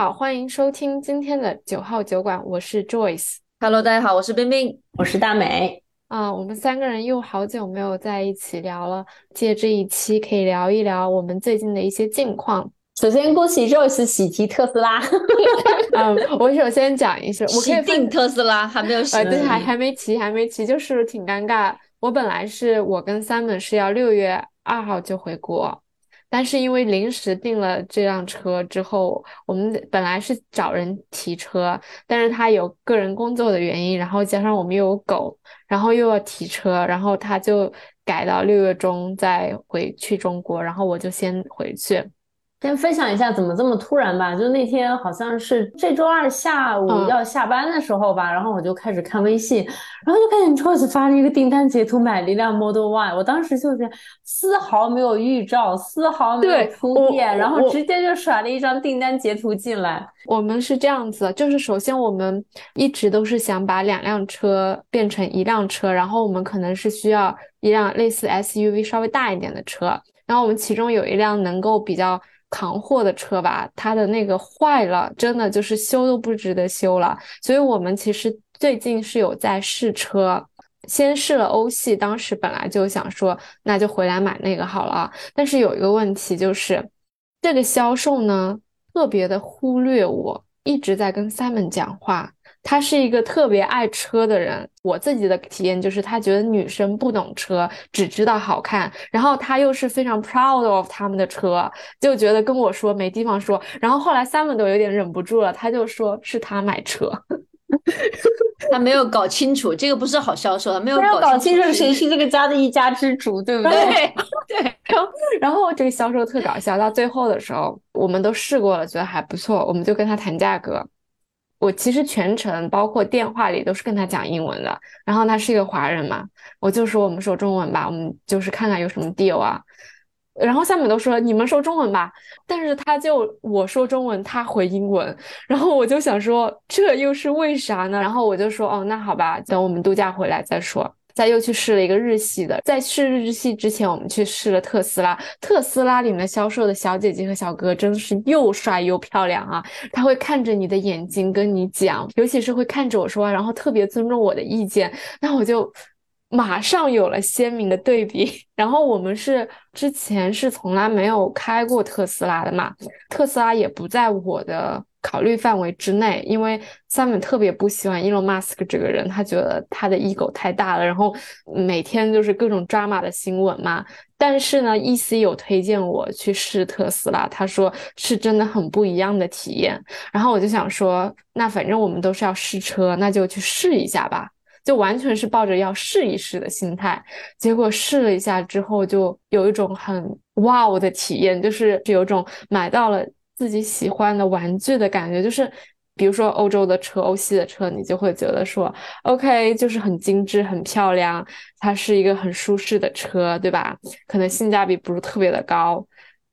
好，欢迎收听今天的九号酒馆，我是 Joyce。Hello，大家好，我是冰冰，我是大美。啊，我们三个人又好久没有在一起聊了，借这一期可以聊一聊我们最近的一些近况。首先恭喜 Joyce 喜提特斯拉。嗯，我首先讲一下，我可以定特斯拉还没有喜，对，还还没骑，还没骑，就是挺尴尬。我本来是我跟 Simon 是要六月二号就回国。但是因为临时订了这辆车之后，我们本来是找人提车，但是他有个人工作的原因，然后加上我们又有狗，然后又要提车，然后他就改到六月中再回去中国，然后我就先回去。先分享一下怎么这么突然吧，就那天好像是这周二下午要下班的时候吧，然后我就开始看微信，然后就看见 Joyce 发了一个订单截图，买了一辆 Model Y，我当时就是丝毫没有预兆，丝毫没有铺垫，然后直接就甩了一张订单截图进来。我们是这样子，就是首先我们一直都是想把两辆车变成一辆车，然后我们可能是需要一辆类似 SUV 稍微大一点的车，然后我们其中有一辆能够比较。扛货的车吧，它的那个坏了，真的就是修都不值得修了。所以我们其实最近是有在试车，先试了欧系，当时本来就想说那就回来买那个好了。但是有一个问题就是，这个销售呢特别的忽略我，一直在跟 Simon 讲话。他是一个特别爱车的人，我自己的体验就是他觉得女生不懂车，只知道好看，然后他又是非常 proud of 他们的车，就觉得跟我说没地方说，然后后来 Simon 都有点忍不住了，他就说是他买车，他没有搞清楚这个不是好销售，他没有搞清楚谁是这个家的一家之主，对不对？对，然后然后这个销售特搞笑，到最后的时候我们都试过了，觉得还不错，我们就跟他谈价格。我其实全程包括电话里都是跟他讲英文的，然后他是一个华人嘛，我就说我们说中文吧，我们就是看看有什么 deal 啊。然后下面都说你们说中文吧，但是他就我说中文，他回英文，然后我就想说这又是为啥呢？然后我就说哦，那好吧，等我们度假回来再说。再又去试了一个日系的，在试日系之前，我们去试了特斯拉。特斯拉里面销售的小姐姐和小哥真的是又帅又漂亮啊！他会看着你的眼睛跟你讲，尤其是会看着我说话，然后特别尊重我的意见。那我就马上有了鲜明的对比。然后我们是之前是从来没有开过特斯拉的嘛，特斯拉也不在我的。考虑范围之内，因为 Simon 特别不喜欢 Elon Musk 这个人，他觉得他的 ego 太大了，然后每天就是各种 drama 的新闻嘛。但是呢，EC 有推荐我去试特斯拉，他说是真的很不一样的体验。然后我就想说，那反正我们都是要试车，那就去试一下吧，就完全是抱着要试一试的心态。结果试了一下之后，就有一种很 wow 的体验，就是有种买到了。自己喜欢的玩具的感觉，就是比如说欧洲的车、欧系的车，你就会觉得说，OK，就是很精致、很漂亮，它是一个很舒适的车，对吧？可能性价比不是特别的高，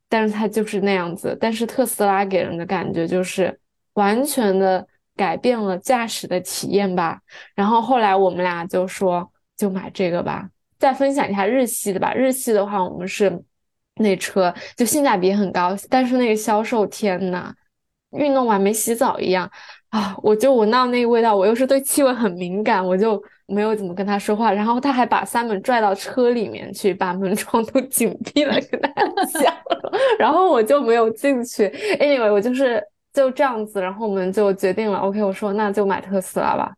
但是它就是那样子。但是特斯拉给人的感觉就是完全的改变了驾驶的体验吧。然后后来我们俩就说，就买这个吧。再分享一下日系的吧。日系的话，我们是。那车就性价比很高，但是那个销售，天呐，运动完没洗澡一样啊！我就闻到那个味道，我又是对气味很敏感，我就没有怎么跟他说话。然后他还把三门拽到车里面去，把门窗都紧闭了，跟他讲。然后我就没有进去。Anyway，我就是就这样子，然后我们就决定了，OK，我说那就买特斯拉吧。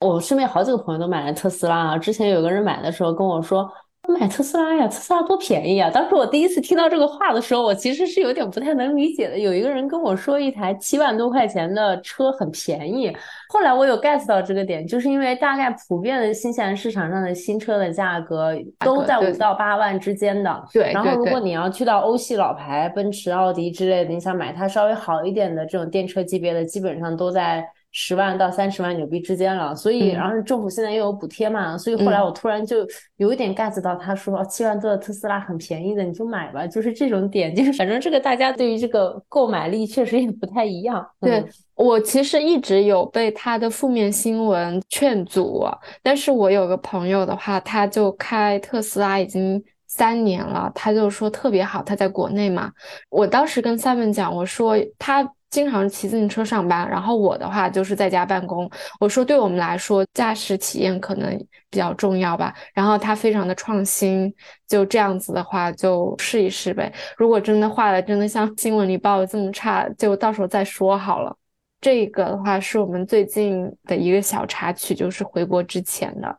我身边好几个朋友都买了特斯拉啊。之前有个人买的时候跟我说。买特斯拉呀，特斯拉多便宜啊！当时我第一次听到这个话的时候，我其实是有点不太能理解的。有一个人跟我说，一台七万多块钱的车很便宜。后来我有 get 到这个点，就是因为大概普遍的新西兰市场上的新车的价格都在五到八万之间的。对。然后如果你要去到欧系老牌，奔驰、奥迪之类的，你想买它稍微好一点的这种电车级别的，基本上都在。十万到三十万纽币之间了，所以然后政府现在又有补贴嘛，所以后来我突然就有一点 get 到他说七万多的特斯拉很便宜的，你就买吧，就是这种点，就是反正这个大家对于这个购买力确实也不太一样。对我其实一直有被他的负面新闻劝阻，但是我有个朋友的话，他就开特斯拉已经三年了，他就说特别好，他在国内嘛，我当时跟 Simon 讲，我说他。经常骑自行车上班，然后我的话就是在家办公。我说对我们来说，驾驶体验可能比较重要吧。然后它非常的创新，就这样子的话就试一试呗。如果真的坏了，真的像新闻里报的这么差，就到时候再说好了。这个的话是我们最近的一个小插曲，就是回国之前的。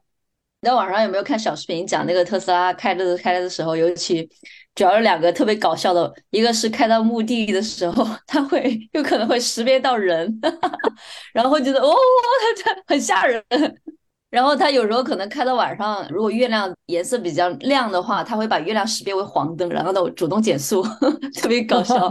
你在网上有没有看小视频讲那个特斯拉开着开着的时候，尤其主要是两个特别搞笑的，一个是开到墓地的时候，它会有可能会识别到人，然后觉得哦，它它很吓人。然后它有时候可能开到晚上，如果月亮颜色比较亮的话，它会把月亮识别为黄灯，然后呢主动减速，特别搞笑。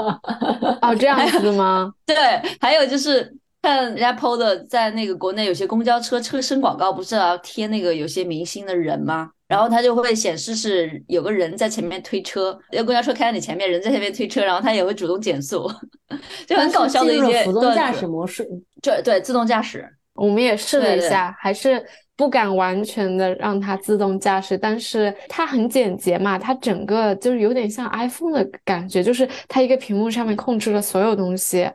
哦，这样子吗？对，还有就是看人家 PO 的，在那个国内有些公交车车身广告不是要贴那个有些明星的人吗？然后它就会显示是有个人在前面推车，那公交车开在你前面，人在前面推车，然后它也会主动减速，就很搞笑的一些。自动驾驶模式，对对，自动驾驶，我们也试了一下，还是。不敢完全的让它自动驾驶，但是它很简洁嘛，它整个就是有点像 iPhone 的感觉，就是它一个屏幕上面控制了所有东西。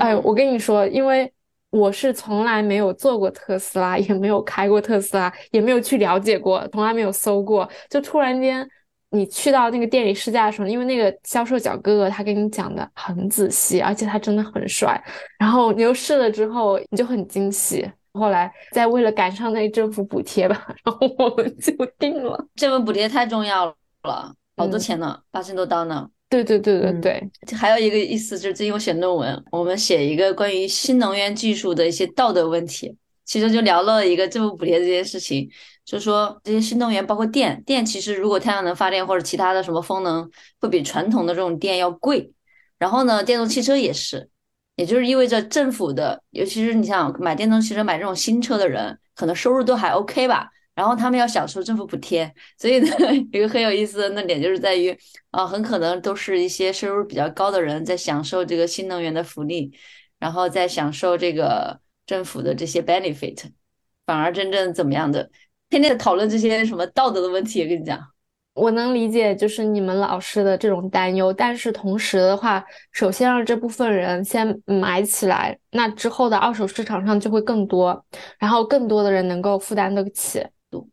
哎，我跟你说，因为我是从来没有坐过特斯拉，也没有开过特斯拉，也没有去了解过，从来没有搜过。就突然间你去到那个店里试驾的时候，因为那个销售小哥哥他跟你讲的很仔细，而且他真的很帅，然后你又试了之后，你就很惊喜。后来再为了赶上那政府补贴吧，然后我们就定了。政府补贴太重要了，好多钱呢，八千多刀呢。对对对对对。还有一个意思就是，最近我写论文，我们写一个关于新能源技术的一些道德问题，其中就聊了一个政府补贴这件事情，就是说这些新能源包括电，电其实如果太阳能发电或者其他的什么风能，会比传统的这种电要贵。然后呢，电动汽车也是。也就是意味着政府的，尤其是你想买电动汽车、买这种新车的人，可能收入都还 OK 吧。然后他们要享受政府补贴，所以呢，一个很有意思的那点就是在于，啊，很可能都是一些收入比较高的人在享受这个新能源的福利，然后在享受这个政府的这些 benefit，反而真正怎么样的，天天讨论这些什么道德的问题，我跟你讲。我能理解，就是你们老师的这种担忧，但是同时的话，首先让这部分人先买起来，那之后的二手市场上就会更多，然后更多的人能够负担得起。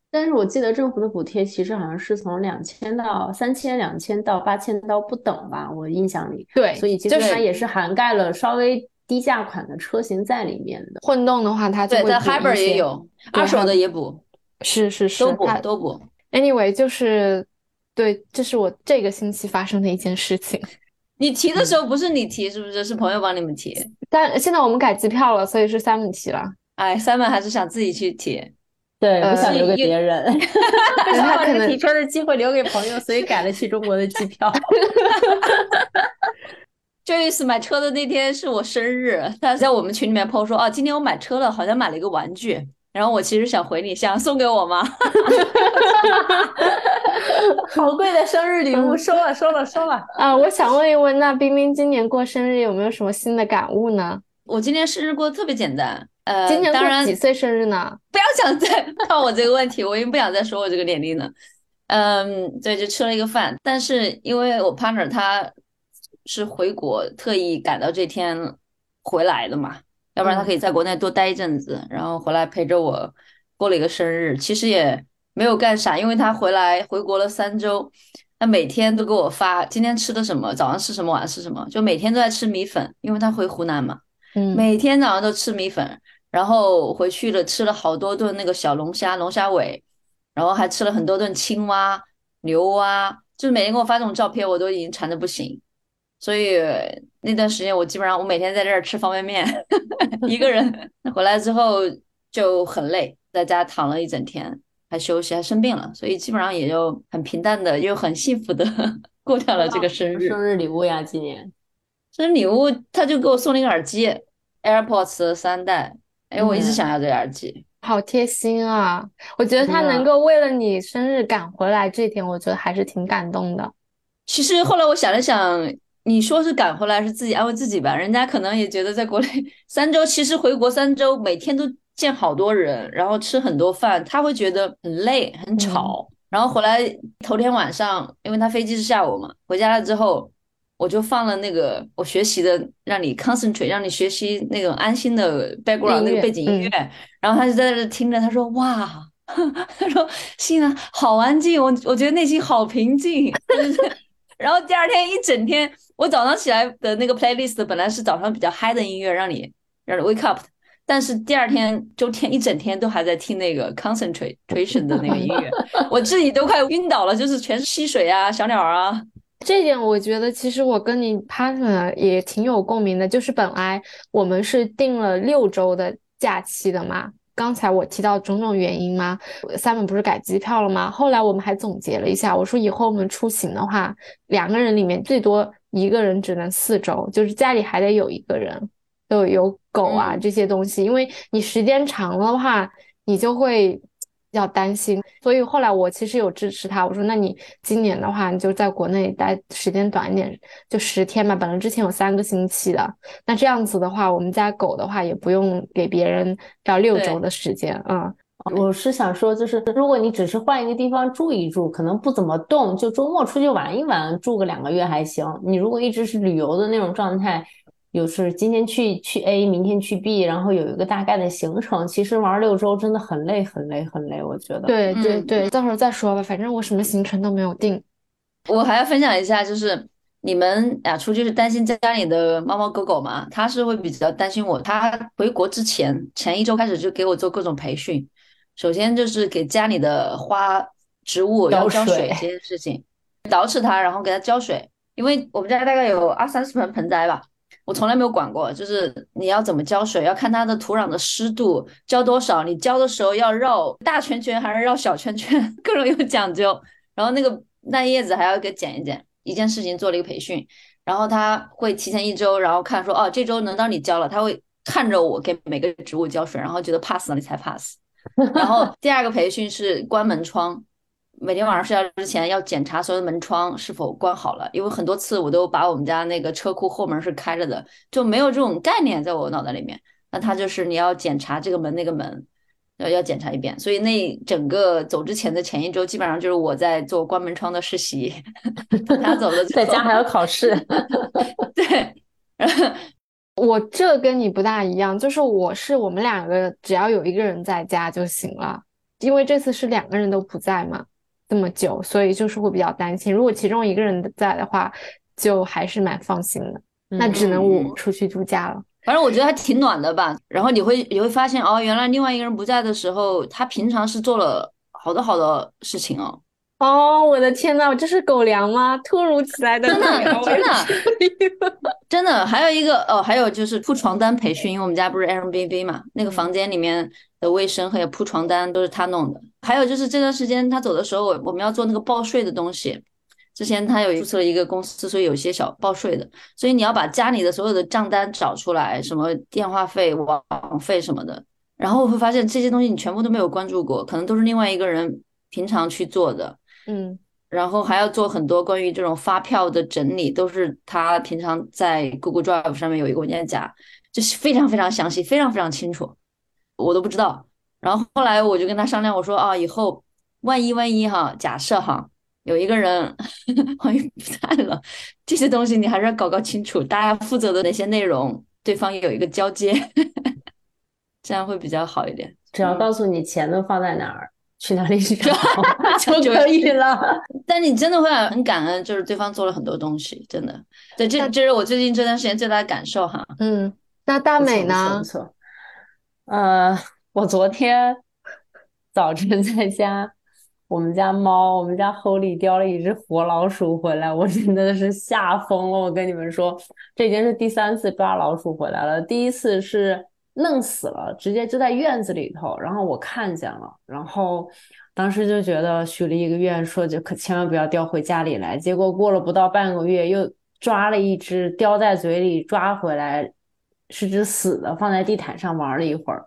但是我记得政府的补贴其实好像是从两千到三千、两千到八千刀不等吧，我印象里。对，所以其实它也是涵盖了稍微低价款的车型在里面的。混动的话，它就会在 Hybrid 也有，二手的也补，是是是，都补都补。Anyway，就是。对，这是我这个星期发生的一件事情。你提的时候不是你提，是不是？是朋友帮你们提。但现在我们改机票了，所以是 Simon 提了。哎，Simon 还是想自己去提，对，不想留给别人。他可能提车的机会留给朋友，所以改了去中国的机票。Joyce 买车的那天是我生日，他在我们群里面 po 说：“哦，今天我买车了，好像买了一个玩具。”然后我其实想回你，想送给我吗？好贵的生日礼物，收了，收了，收了。啊，我想问一问，那冰冰今年过生日有没有什么新的感悟呢？我今年生日过得特别简单。呃，今年过几岁生日呢？不要想再 问我这个问题，我已经不想再说我这个年龄了。嗯，对，就吃了一个饭，但是因为我 partner 他是回国，特意赶到这天回来的嘛。要不然他可以在国内多待一阵子，然后回来陪着我过了一个生日。其实也没有干啥，因为他回来回国了三周，他每天都给我发今天吃的什么，早上吃什么，晚上吃什么，就每天都在吃米粉，因为他回湖南嘛，嗯，每天早上都吃米粉，然后回去了吃了好多顿那个小龙虾、龙虾尾，然后还吃了很多顿青蛙、牛蛙，就是每天给我发这种照片，我都已经馋的不行。所以那段时间，我基本上我每天在这儿吃方便面，一个人回来之后就很累，在家躺了一整天，还休息，还生病了，所以基本上也就很平淡的，又很幸福的 过掉了这个生日。生日礼物呀，今年生日礼物他就给我送了一个耳机，AirPods 三代，哎，我一直想要这个耳机，好贴心啊！我觉得他能够为了你生日赶回来，这点我觉得还是挺感动的。其实后来我想了想。你说是赶回来是自己安慰自己吧，人家可能也觉得在国内三周，其实回国三周，每天都见好多人，然后吃很多饭，他会觉得很累很吵。然后回来头天晚上，因为他飞机是下午嘛，回家了之后，我就放了那个我学习的，让你 concentrate，让你学习那种安心的 background 那个背景音乐，然后他就在那听着，他说哇，他说心啊好安静，我我觉得内心好平静。然后第二天一整天，我早上起来的那个 playlist 本来是早上比较嗨的音乐，让你让你 wake up，但是第二天周天一整天都还在听那个 concentration 的那个音乐，我自己都快晕倒了，就是全是溪水啊、小鸟啊。这点我觉得其实我跟你 partner 也挺有共鸣的，就是本来我们是定了六周的假期的嘛。刚才我提到种种原因嘛？Simon 不是改机票了吗？后来我们还总结了一下，我说以后我们出行的话，两个人里面最多一个人只能四周，就是家里还得有一个人，就有狗啊这些东西，因为你时间长了的话，你就会。要担心，所以后来我其实有支持他。我说，那你今年的话，你就在国内待时间短一点，就十天嘛。本来之前有三个星期的，那这样子的话，我们家狗的话也不用给别人要六周的时间。嗯，我是想说，就是如果你只是换一个地方住一住，可能不怎么动，就周末出去玩一玩，住个两个月还行。你如果一直是旅游的那种状态。有是今天去去 A，明天去 B，然后有一个大概的行程。其实玩六周真的很累，很累，很累。我觉得。对对对，到时候再说吧。反正我什么行程都没有定。我还要分享一下，就是你们俩出去是担心家里的猫猫狗狗嘛？他是会比较担心我。他回国之前前一周开始就给我做各种培训。首先就是给家里的花植物要浇水这件事情，捯饬它，然后给它浇水。因为我们家大概有二三十盆盆栽吧。我从来没有管过，就是你要怎么浇水，要看它的土壤的湿度，浇多少。你浇的时候要绕大圈圈还是绕小圈圈，各种有讲究。然后那个烂叶子还要给剪一剪。一件事情做了一个培训，然后他会提前一周，然后看说哦，这周能到你浇了，他会看着我给每个植物浇水，然后觉得 pass 了你才 pass。然后第二个培训是关门窗。每天晚上睡觉之前要检查所有的门窗是否关好了，因为很多次我都把我们家那个车库后门是开着的，就没有这种概念在我脑袋里面。那他就是你要检查这个门那个门，要要检查一遍。所以那整个走之前的前一周，基本上就是我在做关门窗的实习。他走了，在家还要考试。对，我这跟你不大一样，就是我是我们两个只要有一个人在家就行了，因为这次是两个人都不在嘛。这么久，所以就是会比较担心。如果其中一个人在的话，就还是蛮放心的。那只能我出去度假了。反正我觉得还挺暖的吧。然后你会你会发现，哦，原来另外一个人不在的时候，他平常是做了好多好多事情哦。哦，我的天呐，这是狗粮吗？突如其来的，真的真的真的。还有一个哦，还有就是铺床单培训，因为我们家不是 Airbnb 嘛，那个房间里面的卫生还有铺床单都是他弄的。还有就是这段时间他走的时候，我们要做那个报税的东西。之前他有注册了一个公司，所以有些小报税的，所以你要把家里的所有的账单找出来，什么电话费、网费什么的。然后我会发现这些东西你全部都没有关注过，可能都是另外一个人平常去做的。嗯，然后还要做很多关于这种发票的整理，都是他平常在 Google Drive 上面有一个文件夹，就是非常非常详细，非常非常清楚，我都不知道。然后后来我就跟他商量，我说啊，以后万一万一哈，假设哈，有一个人 万一不在了，这些东西你还是要搞搞清楚，大家负责的哪些内容，对方有一个交接，这样会比较好一点。只要告诉你钱都放在哪儿。去哪里找 就可以了。但你真的会很感恩，就是对方做了很多东西，真的。对，这这是我最近这段时间最大的感受哈。嗯，那大美呢？不错。呃，我昨天早晨在家，我们家猫，我们家 Holy 叼了一只活老鼠回来，我真的是吓疯了。我跟你们说，这已经是第三次抓老鼠回来了。第一次是。弄死了，直接就在院子里头，然后我看见了，然后当时就觉得许了一个愿，说就可千万不要叼回家里来。结果过了不到半个月，又抓了一只，叼在嘴里抓回来，是只死的，放在地毯上玩了一会儿。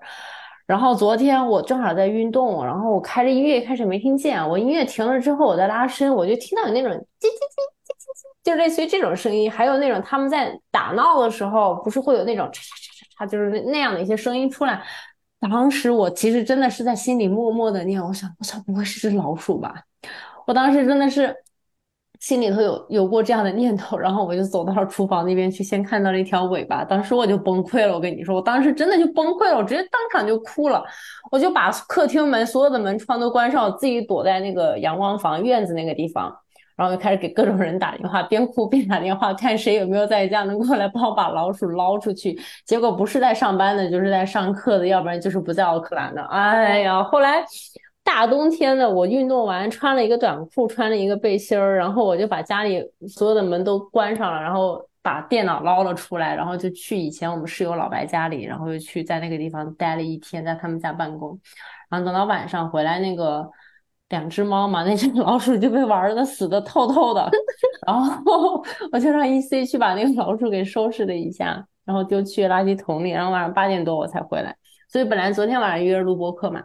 然后昨天我正好在运动，然后我开着音乐，开始没听见，我音乐停了之后，我在拉伸，我就听到有那种叽叽叽叽叽叽，就类似于这种声音，还有那种他们在打闹的时候，不是会有那种。他就是那那样的一些声音出来，当时我其实真的是在心里默默的念，我想，我想不会是只老鼠吧？我当时真的是心里头有有过这样的念头，然后我就走到了厨房那边去，先看到了一条尾巴，当时我就崩溃了。我跟你说，我当时真的就崩溃了，我直接当场就哭了。我就把客厅门所有的门窗都关上，我自己躲在那个阳光房院子那个地方，然后就开始给各种人打电话，边哭边打电话，看谁有没有在家能过来帮我把老鼠捞出去。结果不是在上班的，就是在上课的，要不然就是不在奥克兰的。哎呀，后来。大冬天的，我运动完穿了一个短裤，穿了一个背心儿，然后我就把家里所有的门都关上了，然后把电脑捞了出来，然后就去以前我们室友老白家里，然后又去在那个地方待了一天，在他们家办公，然后等到晚上回来，那个两只猫嘛，那只 老鼠就被玩的死的透透的，然后我就让 E C 去把那个老鼠给收拾了一下，然后丢去垃圾桶里，然后晚上八点多我才回来。所以本来昨天晚上约录播课嘛，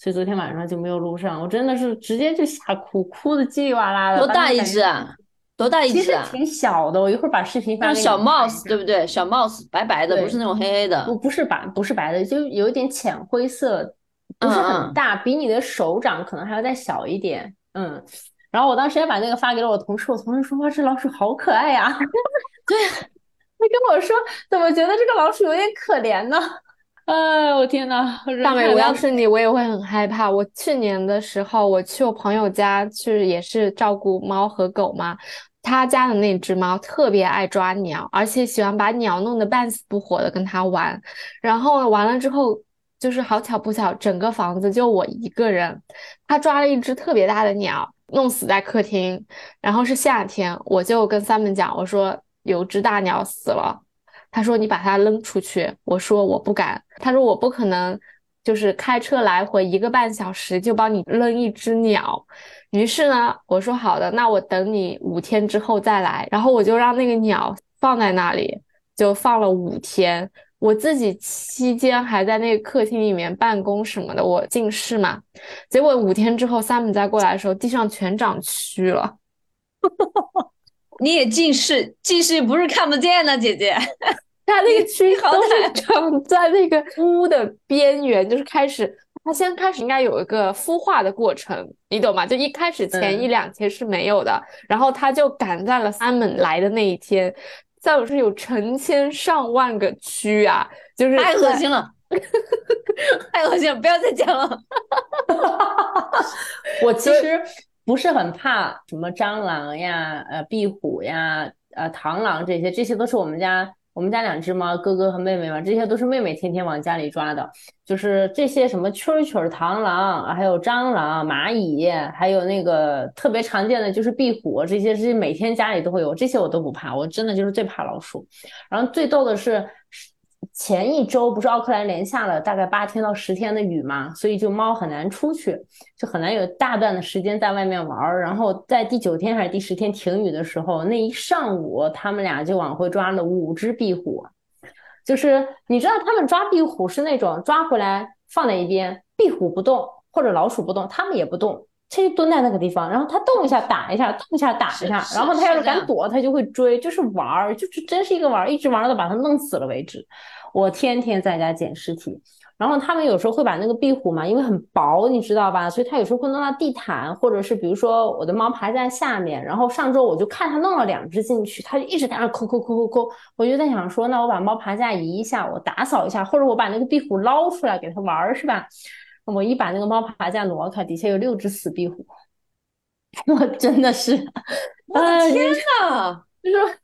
所以昨天晚上就没有录上。我真的是直接就吓哭，哭的叽里哇啦的。多大一只啊？多大一只啊？其实挺小的。我一会儿把视频发给你。小 mouse 对不对？小 mouse 白白的，不是那种黑黑的。不不是白不是白的，就有一点浅灰色，不是很大，比你的手掌可能还要再小一点。嗯。然后我当时也把那个发给了我同事，我同事说哇，这老鼠好可爱呀。对，他跟我说怎么觉得这个老鼠有点可怜呢？哎，我天呐！大美，我要是你，我也会很害怕。我去年的时候，我去我朋友家去，也是照顾猫和狗嘛。他家的那只猫特别爱抓鸟，而且喜欢把鸟弄得半死不活的跟他玩。然后完了之后，就是好巧不巧，整个房子就我一个人。他抓了一只特别大的鸟，弄死在客厅。然后是夏天，我就跟 Simon 讲，我说有只大鸟死了。他说：“你把它扔出去。”我说：“我不敢。”他说：“我不可能，就是开车来回一个半小时就帮你扔一只鸟。”于是呢，我说：“好的，那我等你五天之后再来。”然后我就让那个鸟放在那里，就放了五天。我自己期间还在那个客厅里面办公什么的，我近视嘛。结果五天之后，Sam 再过来的时候，地上全长蛆了。你也近视，近视不是看不见的，姐姐。它那个蛆都是长在那个屋的边缘，就是开始，它先开始应该有一个孵化的过程，你懂吗？就一开始前一两天是没有的，然后它就赶在了三门来的那一天，再有是有成千上万个蛆啊，就是太恶心了，太恶心了，不要再讲了。我其实。不是很怕什么蟑螂呀、呃壁虎呀、呃螳螂这些，这些都是我们家我们家两只猫，哥哥和妹妹嘛，这些都是妹妹天天往家里抓的。就是这些什么蛐蛐、螳螂，还有蟑螂、蚂蚁，还有那个特别常见的就是壁虎，这些是每天家里都会有，这些我都不怕，我真的就是最怕老鼠。然后最逗的是。前一周不是奥克兰连下了大概八天到十天的雨嘛，所以就猫很难出去，就很难有大段的时间在外面玩。然后在第九天还是第十天停雨的时候，那一上午他们俩就往回抓了五只壁虎。就是你知道他们抓壁虎是那种抓回来放在一边，壁虎不动或者老鼠不动，他们也不动，它就蹲在那个地方，然后它动一下打一下，动一下打一下，然后它要是敢躲，它就会追，就是玩儿，就是真是一个玩儿，一直玩到把它弄死了为止。我天天在家捡尸体，然后他们有时候会把那个壁虎嘛，因为很薄，你知道吧？所以它有时候会弄到地毯，或者是比如说我的猫爬在下面。然后上周我就看它弄了两只进去，它就一直在那抠抠抠抠抠。我就在想说，那我把猫爬架移一下，我打扫一下，或者我把那个壁虎捞出来给它玩儿，是吧？我一把那个猫爬架挪开，底下有六只死壁虎，我真的是，我的天呐，就是。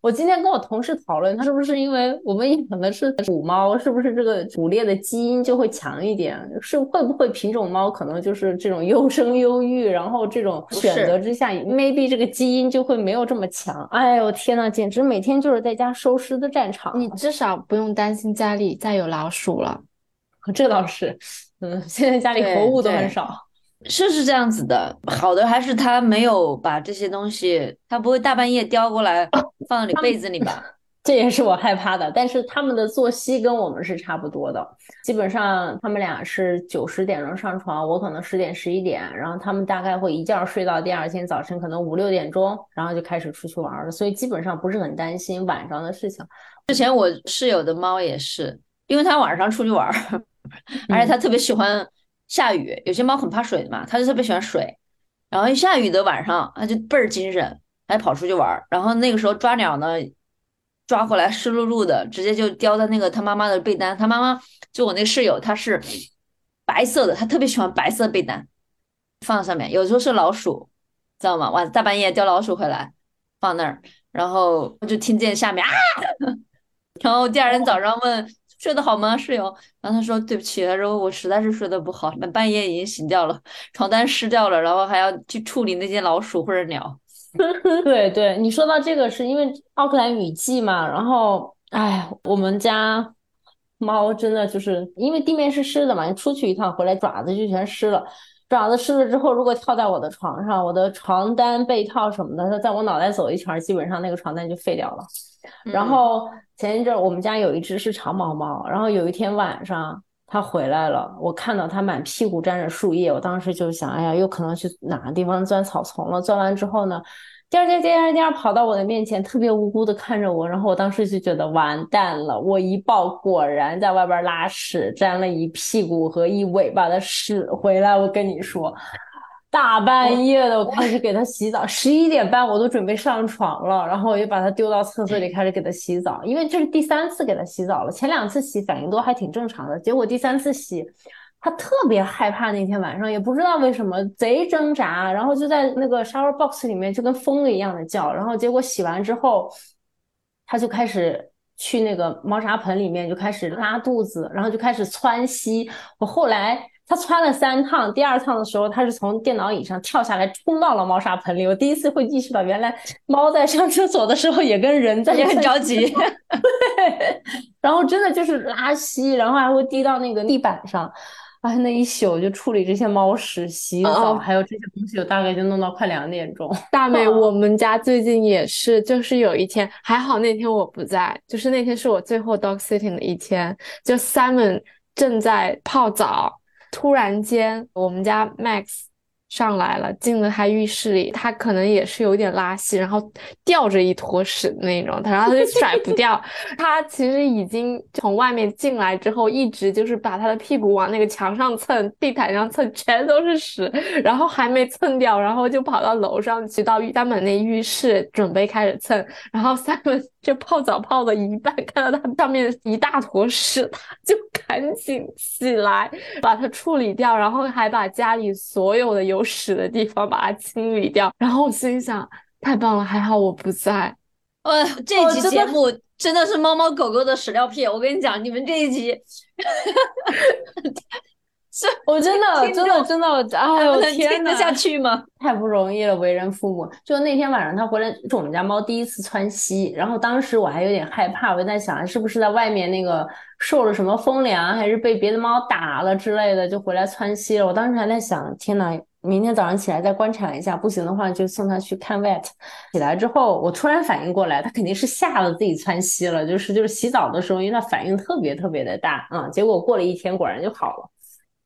我今天跟我同事讨论，他是不是因为我们可能是母猫，是不是这个捕猎的基因就会强一点？是会不会品种猫可能就是这种优生优育，然后这种选择之下，maybe 这个基因就会没有这么强？哎呦天呐，简直每天就是在家收尸的战场。你至少不用担心家里再有老鼠了，这倒是。嗯，现在家里活物都很少。是是这样子的，好的还是他没有把这些东西，他不会大半夜叼过来 放到你被子里吧？这也是我害怕的。但是他们的作息跟我们是差不多的，基本上他们俩是九十点钟上床，我可能十点十一点，然后他们大概会一觉睡到第二天早晨可能五六点钟，然后就开始出去玩了，所以基本上不是很担心晚上的事情。之前我室友的猫也是，因为它晚上出去玩，而且它特别喜欢。下雨，有些猫很怕水的嘛，它就特别喜欢水。然后一下雨的晚上，它就倍儿精神，它就跑出去玩。然后那个时候抓鸟呢，抓回来湿漉漉的，直接就叼在那个他妈妈的被单。他妈妈就我那室友，他是白色的，他特别喜欢白色被单，放上面。有时候是老鼠，知道吗？晚大半夜叼老鼠回来放那儿，然后就听见下面啊，然后第二天早上问。睡得好吗，室友？然后他说对不起，他说我实在是睡得不好，半夜已经醒掉了，床单湿掉了，然后还要去处理那些老鼠或者鸟。对对，你说到这个是因为奥克兰雨季嘛，然后哎，我们家猫真的就是因为地面是湿的嘛，你出去一趟回来爪子就全湿了，爪子湿了之后，如果跳在我的床上，我的床单、被套什么的，它在我脑袋走一圈，基本上那个床单就废掉了。然后前一阵我们家有一只是长毛猫，然后有一天晚上它回来了，我看到它满屁股沾着树叶，我当时就想，哎呀，有可能去哪个地方钻草丛了。钻完之后呢，第二天、第二天跑到我的面前，特别无辜的看着我，然后我当时就觉得完蛋了，我一抱，果然在外边拉屎，沾了一屁股和一尾巴的屎回来。我跟你说。大半夜的，我开始给它洗澡，十一点半我都准备上床了，然后我就把它丢到厕所里开始给它洗澡，因为这是第三次给它洗澡了，前两次洗反应都还挺正常的，结果第三次洗，他特别害怕，那天晚上也不知道为什么贼挣扎，然后就在那个 shower box 里面就跟疯了一样的叫，然后结果洗完之后，他就开始去那个猫砂盆里面就开始拉肚子，然后就开始窜稀，我后来。他窜了三趟，第二趟的时候，他是从电脑椅上跳下来，冲到了猫砂盆里。我第一次会意识到，原来猫在上厕所的时候也跟人在也很着急。对，然后真的就是拉稀，然后还会滴到那个地板上。哎，那一宿就处理这些猫屎、洗澡，还有这些东西，我大概就弄到快两点钟。大美，我们家最近也是，就是有一天，还好那天我不在，就是那天是我最后 dog sitting 的一天，就 Simon 正在泡澡。突然间，我们家 Max 上来了，进了他浴室里，他可能也是有点拉稀，然后吊着一坨屎那种，他然后他就甩不掉。他其实已经从外面进来之后，一直就是把他的屁股往那个墙上蹭、地毯上蹭，全都是屎，然后还没蹭掉，然后就跑到楼上去到三门那浴室准备开始蹭，然后三门就泡澡泡了一半，看到它上面一大坨屎，他 就赶紧起来把它处理掉，然后还把家里所有的有屎的地方把它清理掉。然后我心想，太棒了，还好我不在。呃，这一集节目真的是猫猫狗狗的屎尿屁。我跟你讲，你们这一集。是我真的真的真的，哎呦天呐，得下去吗？太不容易了，为人父母。就那天晚上，他回来是我们家猫第一次窜稀，然后当时我还有点害怕，我就在想，是不是在外面那个受了什么风凉，还是被别的猫打了之类的，就回来窜稀了。我当时还在想，天呐，明天早上起来再观察一下，不行的话就送它去看 vet。起来之后，我突然反应过来，他肯定是吓得自己窜稀了，就是就是洗澡的时候，因为他反应特别特别的大啊。结果过了一天，果然就好了。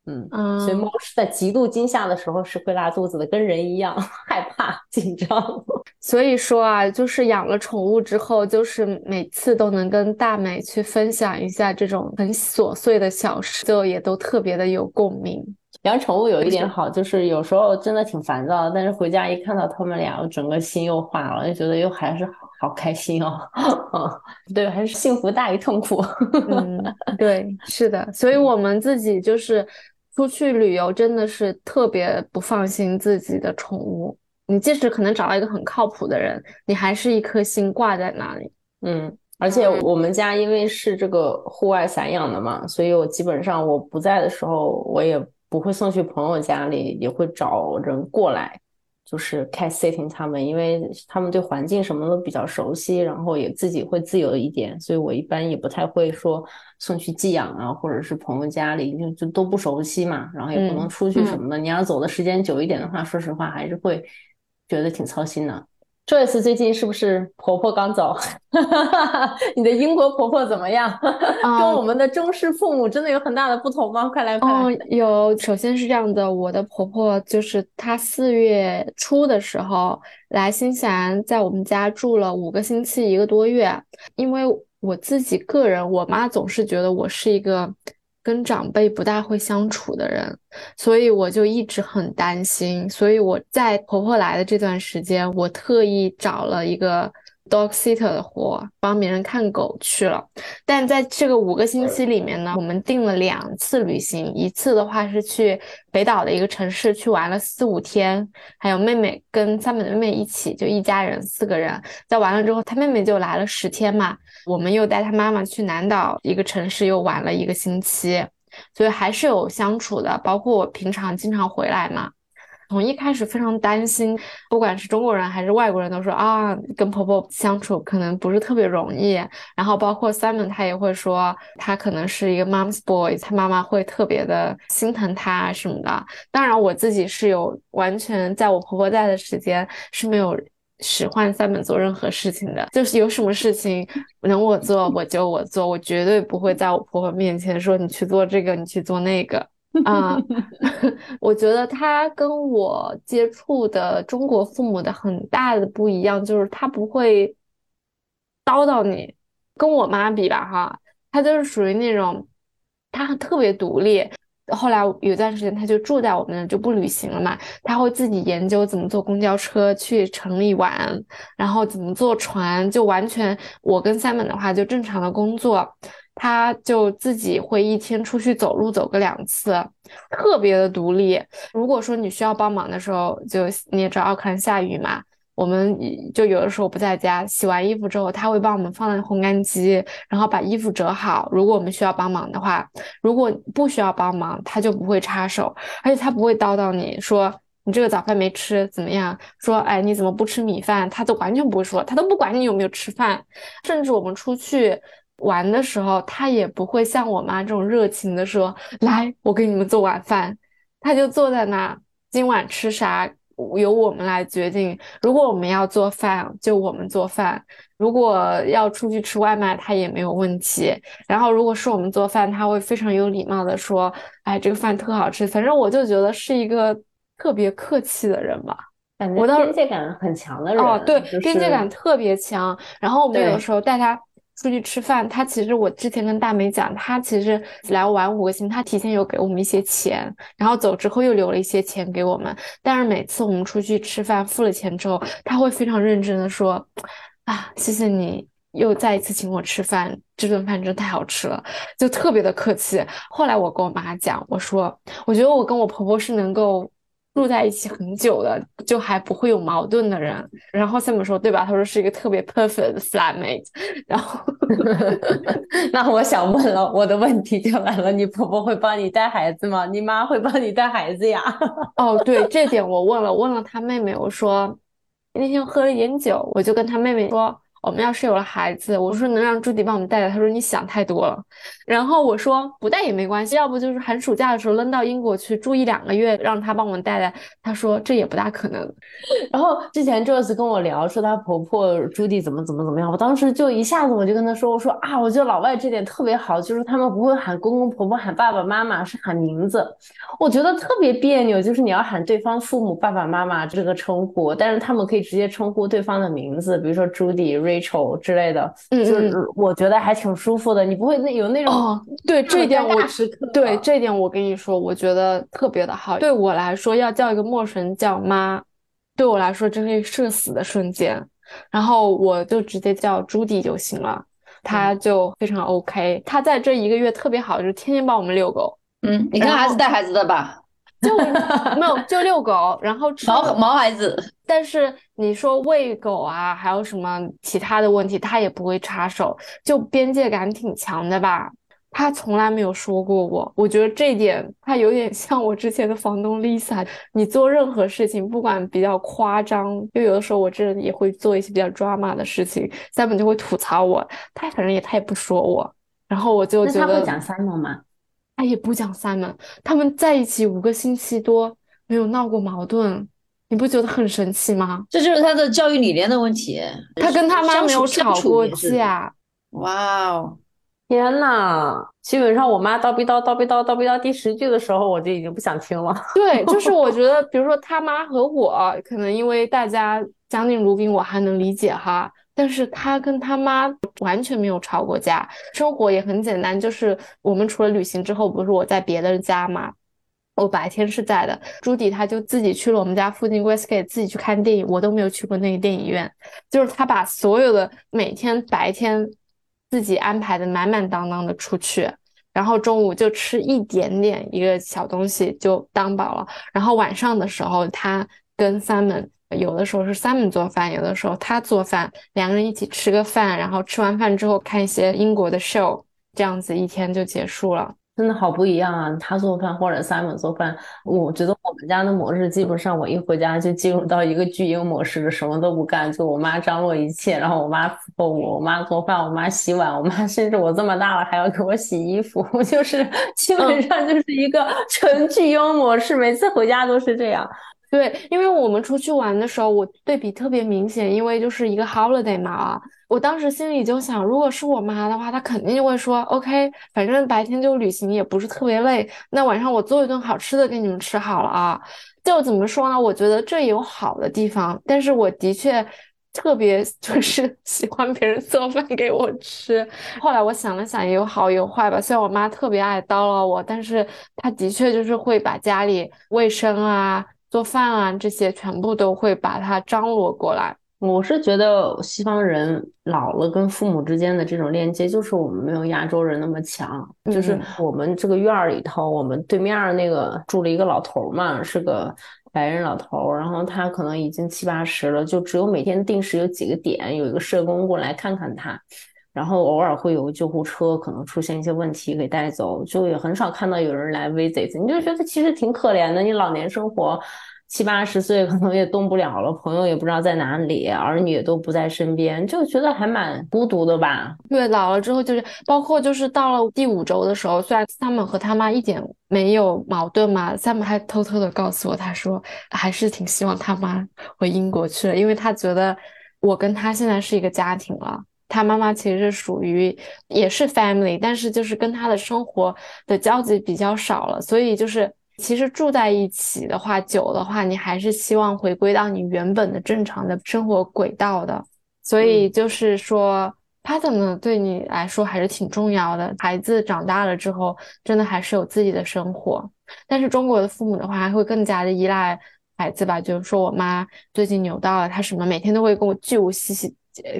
嗯，所以猫是在极度惊吓的时候是会拉肚子的，跟人一样 害怕紧张。所以说啊，就是养了宠物之后，就是每次都能跟大美去分享一下这种很琐碎的小事，就也都特别的有共鸣。养宠物有一点好，就是有时候真的挺烦躁的，但是回家一看到他们俩，我整个心又化了，就觉得又还是好好开心哦。嗯，对，还是幸福大于痛苦。嗯，对，是的，所以我们自己就是。出去旅游真的是特别不放心自己的宠物。你即使可能找到一个很靠谱的人，你还是一颗心挂在那里。嗯，而且我们家因为是这个户外散养的嘛，所以我基本上我不在的时候，我也不会送去朋友家里，也会找人过来。就是 cat sitting 他们，因为他们对环境什么都比较熟悉，然后也自己会自由一点，所以我一般也不太会说送去寄养啊，或者是朋友家里，就就都不熟悉嘛，然后也不能出去什么的。你要走的时间久一点的话，说实话还是会觉得挺操心的。Joyce 最近是不是婆婆刚走？你的英国婆婆怎么样？跟我们的中式父母真的有很大的不同吗？快来快来！有，首先是这样的，我的婆婆就是她四月初的时候来新西兰，在我们家住了五个星期，一个多月。因为我自己个人，我妈总是觉得我是一个跟长辈不大会相处的人，所以我就一直很担心。所以我在婆婆来的这段时间，我特意找了一个。Dog sitter 的活，帮别人看狗去了。但在这个五个星期里面呢，我们定了两次旅行，一次的话是去北岛的一个城市去玩了四五天，还有妹妹跟三本的妹妹一起，就一家人四个人。在完了之后，她妹妹就来了十天嘛，我们又带她妈妈去南岛一个城市又玩了一个星期，所以还是有相处的。包括我平常经常回来嘛。从一开始非常担心，不管是中国人还是外国人都说啊，跟婆婆相处可能不是特别容易。然后包括 Simon 他也会说，他可能是一个 mom's boy，他妈妈会特别的心疼他什么的。当然我自己是有完全在我婆婆在的时间是没有使唤 Simon 做任何事情的，就是有什么事情能我做我就我做，我绝对不会在我婆婆面前说你去做这个，你去做那个。啊，我觉得他跟我接触的中国父母的很大的不一样，就是他不会叨叨你。跟我妈比吧，哈，他就是属于那种，他特别独立。后来有段时间他就住在我们那，就不旅行了嘛。他会自己研究怎么坐公交车去城里玩，然后怎么坐船，就完全我跟 Simon 的话就正常的工作。他就自己会一天出去走路走个两次，特别的独立。如果说你需要帮忙的时候，就你也知道奥克兰下雨嘛，我们就有的时候不在家，洗完衣服之后，他会帮我们放在烘干机，然后把衣服折好。如果我们需要帮忙的话，如果不需要帮忙，他就不会插手，而且他不会叨叨你说你这个早饭没吃怎么样，说哎你怎么不吃米饭，他都完全不会说，他都不管你有没有吃饭，甚至我们出去。玩的时候，他也不会像我妈这种热情的说：“来，我给你们做晚饭。”他就坐在那，今晚吃啥由我们来决定。如果我们要做饭，就我们做饭；如果要出去吃外卖，他也没有问题。然后，如果是我们做饭，他会非常有礼貌的说：“哎，这个饭特好吃。”反正我就觉得是一个特别客气的人吧，感觉边界感很强的人。哦，对，边界感特别强。然后我们有的时候带他。出去吃饭，他其实我之前跟大美讲，他其实来玩五个星，他提前有给我们一些钱，然后走之后又留了一些钱给我们。但是每次我们出去吃饭付了钱之后，他会非常认真的说：“啊，谢谢你又再一次请我吃饭，这顿饭真太好吃了，就特别的客气。”后来我跟我妈讲，我说：“我觉得我跟我婆婆是能够。”住在一起很久的，就还不会有矛盾的人。然后 Sam 说，对吧？他说是一个特别 perfect 的 flatmate。然后 那我想问了，我的问题就来了：你婆婆会帮你带孩子吗？你妈会帮你带孩子呀？哦，对，这点我问了，问了他妹妹，我说那天喝了一点酒，我就跟他妹妹说。我们要是有了孩子，我说能让朱迪帮我们带带，他说你想太多了。然后我说不带也没关系，要不就是寒暑假的时候扔到英国去住一两个月，让他帮我们带带。他说这也不大可能。然后之前 Joyce 跟我聊说她婆婆朱迪怎么怎么怎么样，我当时就一下子我就跟她说，我说啊，我觉得老外这点特别好，就是他们不会喊公公婆婆，喊爸爸妈妈，是喊名字。我觉得特别别扭，就是你要喊对方父母爸爸妈妈这个称呼，但是他们可以直接称呼对方的名字，比如说朱迪瑞。丑之类的，就是我觉得还挺舒服的。你不会那有那种哦，对这一点我对这一点我跟你说，我觉得特别的好。对我来说，要叫一个陌生人叫妈，对我来说真是社死的瞬间。然后我就直接叫朱迪就行了，他就非常 OK。他在这一个月特别好，就是天天帮我们遛狗。嗯，你看孩子带孩子的吧。就没有就遛狗，然后毛毛孩子。但是你说喂狗啊，还有什么其他的问题，他也不会插手，就边界感挺强的吧。他从来没有说过我，我觉得这一点他有点像我之前的房东 Lisa。你做任何事情，不管比较夸张，就有的时候我这也会做一些比较 drama 的事情，Simon 就会吐槽我，他反正也他也不说我，然后我就觉得。他会讲 Simon 吗？他也不讲 Simon，他们在一起五个星期多没有闹过矛盾，你不觉得很神奇吗？这就是他的教育理念的问题。他跟他妈没有吵过架。哇哦，天呐！基本上我妈叨逼叨叨逼叨叨逼叨第十句的时候，我就已经不想听了。对，就是我 觉得，比如说他妈和我，可能因为大家相敬如宾，我还能理解哈。但是他跟他妈完全没有吵过架，生活也很简单，就是我们除了旅行之后，不是我在别的家嘛，我白天是在的，朱迪他就自己去了我们家附近 Westgate 自己去看电影，我都没有去过那个电影院，就是他把所有的每天白天自己安排的满满当当的出去，然后中午就吃一点点一个小东西就当饱了，然后晚上的时候他跟 Simon。有的时候是 Simon 做饭，有的时候他做饭，两个人一起吃个饭，然后吃完饭之后看一些英国的 show，这样子一天就结束了。真的好不一样啊！他做饭或者 Simon 做饭，我觉得我们家的模式基本上我一回家就进入到一个巨婴模式，什么都不干，就我妈张罗一切，然后我妈伺候我，我妈做饭，我妈洗碗，我妈甚至我这么大了还要给我洗衣服，就是基本上就是一个纯巨婴模式，每次回家都是这样。对，因为我们出去玩的时候，我对比特别明显，因为就是一个 holiday 嘛啊，我当时心里就想，如果是我妈的话，她肯定就会说，OK，反正白天就旅行也不是特别累，那晚上我做一顿好吃的给你们吃好了啊。就怎么说呢？我觉得这有好的地方，但是我的确特别 就是喜欢别人做饭给我吃。后来我想了想，也有好有坏吧。虽然我妈特别爱叨唠我，但是她的确就是会把家里卫生啊。做饭啊，这些全部都会把它张罗过来。我是觉得西方人老了跟父母之间的这种链接，就是我们没有亚洲人那么强。就是我们这个院儿里头，我们对面那个住了一个老头嘛，是个白人老头，然后他可能已经七八十了，就只有每天定时有几个点，有一个社工过来看看他，然后偶尔会有救护车可能出现一些问题给带走，就也很少看到有人来 visit。你就觉得其实挺可怜的，你老年生活。七八十岁可能也动不了了，朋友也不知道在哪里，儿女也都不在身边，就觉得还蛮孤独的吧。对，老了之后就是，包括就是到了第五周的时候，虽然 Sam 和他妈一点没有矛盾嘛，Sam 还偷偷的告诉我，他说还是挺希望他妈回英国去了，因为他觉得我跟他现在是一个家庭了，他妈妈其实是属于也是 family，但是就是跟他的生活的交集比较少了，所以就是。其实住在一起的话，久的话，你还是希望回归到你原本的正常的生活轨道的。所以就是说，partner 对你来说还是挺重要的。孩子长大了之后，真的还是有自己的生活。但是中国的父母的话，还会更加的依赖孩子吧。就是说我妈最近扭到了，她什么每天都会跟我巨无细细